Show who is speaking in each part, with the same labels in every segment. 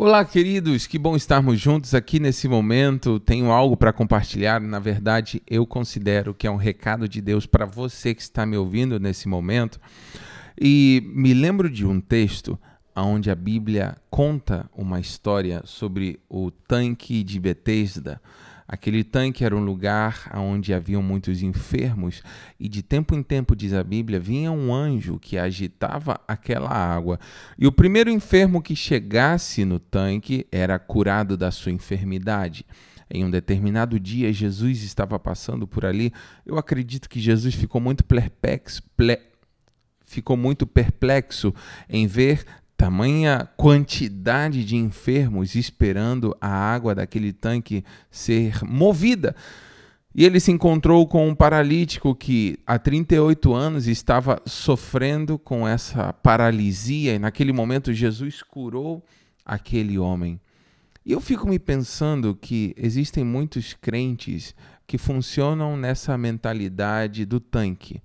Speaker 1: Olá, queridos, que bom estarmos juntos aqui nesse momento. Tenho algo para compartilhar. Na verdade, eu considero que é um recado de Deus para você que está me ouvindo nesse momento. E me lembro de um texto onde a Bíblia conta uma história sobre o tanque de Betesda. Aquele tanque era um lugar onde haviam muitos enfermos, e de tempo em tempo, diz a Bíblia, vinha um anjo que agitava aquela água. E o primeiro enfermo que chegasse no tanque era curado da sua enfermidade. Em um determinado dia, Jesus estava passando por ali. Eu acredito que Jesus ficou muito perplexo, ficou muito perplexo em ver tamanha quantidade de enfermos esperando a água daquele tanque ser movida. E ele se encontrou com um paralítico que há 38 anos estava sofrendo com essa paralisia, e naquele momento Jesus curou aquele homem. E eu fico me pensando que existem muitos crentes que funcionam nessa mentalidade do tanque.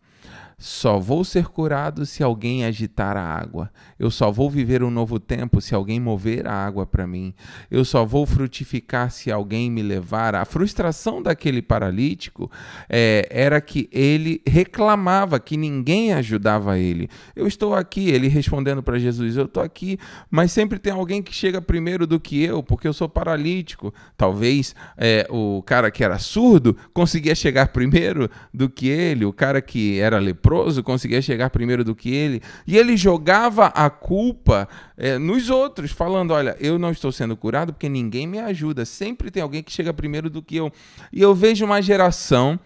Speaker 1: Só vou ser curado se alguém agitar a água. Eu só vou viver um novo tempo se alguém mover a água para mim. Eu só vou frutificar se alguém me levar. A frustração daquele paralítico é, era que ele reclamava que ninguém ajudava ele. Eu estou aqui, ele respondendo para Jesus: Eu estou aqui, mas sempre tem alguém que chega primeiro do que eu, porque eu sou paralítico. Talvez é, o cara que era surdo conseguia chegar primeiro do que ele, o cara que era leproso leproso conseguia chegar primeiro do que ele, e ele jogava a culpa é, nos outros, falando: Olha, eu não estou sendo curado porque ninguém me ajuda, sempre tem alguém que chega primeiro do que eu. E eu vejo uma geração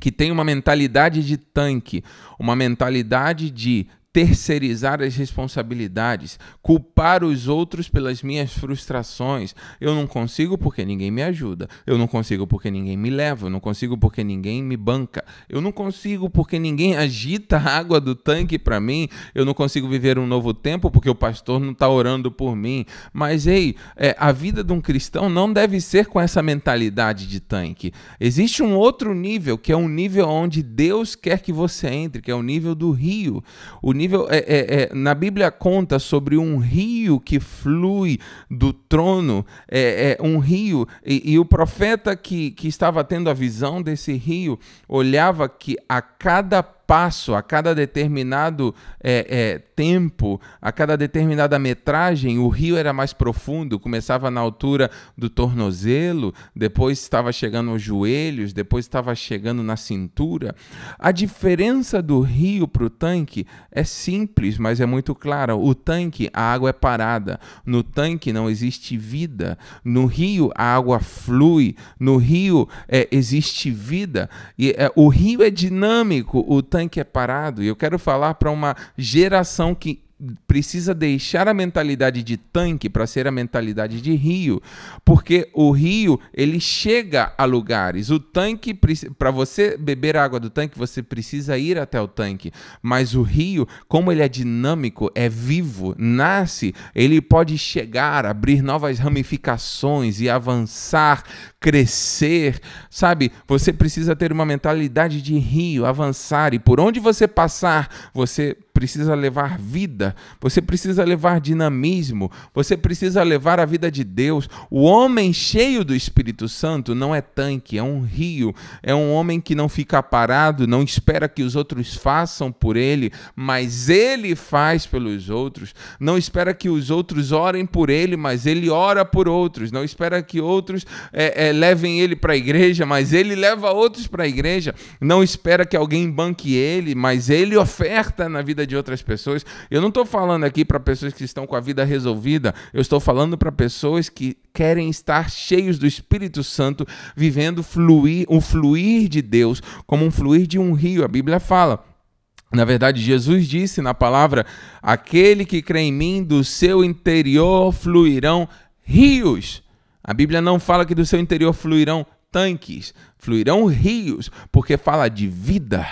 Speaker 1: que tem uma mentalidade de tanque, uma mentalidade de terceirizar as responsabilidades, culpar os outros pelas minhas frustrações. Eu não consigo porque ninguém me ajuda. Eu não consigo porque ninguém me leva. Eu não consigo porque ninguém me banca. Eu não consigo porque ninguém agita a água do tanque para mim. Eu não consigo viver um novo tempo porque o pastor não está orando por mim. Mas ei, é, a vida de um cristão não deve ser com essa mentalidade de tanque. Existe um outro nível que é um nível onde Deus quer que você entre, que é o nível do rio. O nível. É, é, é, na Bíblia conta sobre um rio que flui do trono, é, é um rio, e, e, o profeta que, que estava tendo a visão desse rio olhava que a cada passo, a cada determinado é, é, tempo, a cada determinada metragem, o rio era mais profundo, começava na altura do tornozelo, depois estava chegando aos joelhos, depois estava chegando na cintura. A diferença do rio para o tanque é simples, mas é muito clara. O tanque, a água é parada. No tanque não existe vida. No rio, a água flui. No rio é, existe vida. E é, o rio é dinâmico. O tanque tanque é parado. E eu quero falar para uma geração que precisa deixar a mentalidade de tanque para ser a mentalidade de rio, porque o rio ele chega a lugares. O tanque para você beber a água do tanque você precisa ir até o tanque, mas o rio, como ele é dinâmico, é vivo, nasce, ele pode chegar, abrir novas ramificações e avançar, crescer, sabe? Você precisa ter uma mentalidade de rio, avançar e por onde você passar, você precisa levar vida, você precisa levar dinamismo, você precisa levar a vida de Deus. O homem cheio do Espírito Santo não é tanque, é um rio, é um homem que não fica parado, não espera que os outros façam por ele, mas ele faz pelos outros, não espera que os outros orem por ele, mas ele ora por outros, não espera que outros é, é, levem ele para a igreja, mas ele leva outros para a igreja, não espera que alguém banque ele, mas ele oferta na vida de de outras pessoas. Eu não estou falando aqui para pessoas que estão com a vida resolvida, eu estou falando para pessoas que querem estar cheios do Espírito Santo, vivendo fluir, o fluir de Deus, como um fluir de um rio. A Bíblia fala. Na verdade, Jesus disse na palavra: Aquele que crê em mim, do seu interior fluirão rios. A Bíblia não fala que do seu interior fluirão tanques, fluirão rios, porque fala de vida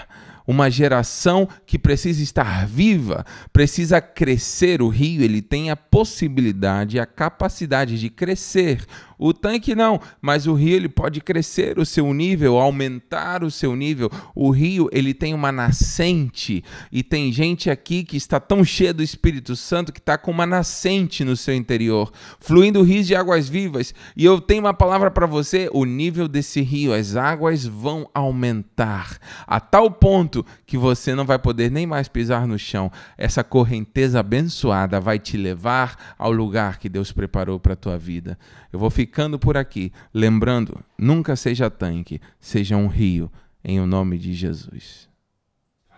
Speaker 1: uma geração que precisa estar viva, precisa crescer. O rio ele tem a possibilidade, a capacidade de crescer O tanque não, mas o rio ele pode crescer o seu nível, aumentar o seu nível. O rio ele tem uma nascente e tem gente aqui que está tão cheia do Espírito Santo que está com uma nascente no seu interior, fluindo rios de águas vivas. E eu tenho uma palavra para você: o nível desse rio, as águas vão aumentar a tal ponto que você não vai poder nem mais pisar no chão. Essa correnteza abençoada vai te levar ao lugar que Deus preparou para tua vida. Eu vou ficando por aqui, lembrando, nunca seja tanque, seja um rio, em o nome de Jesus.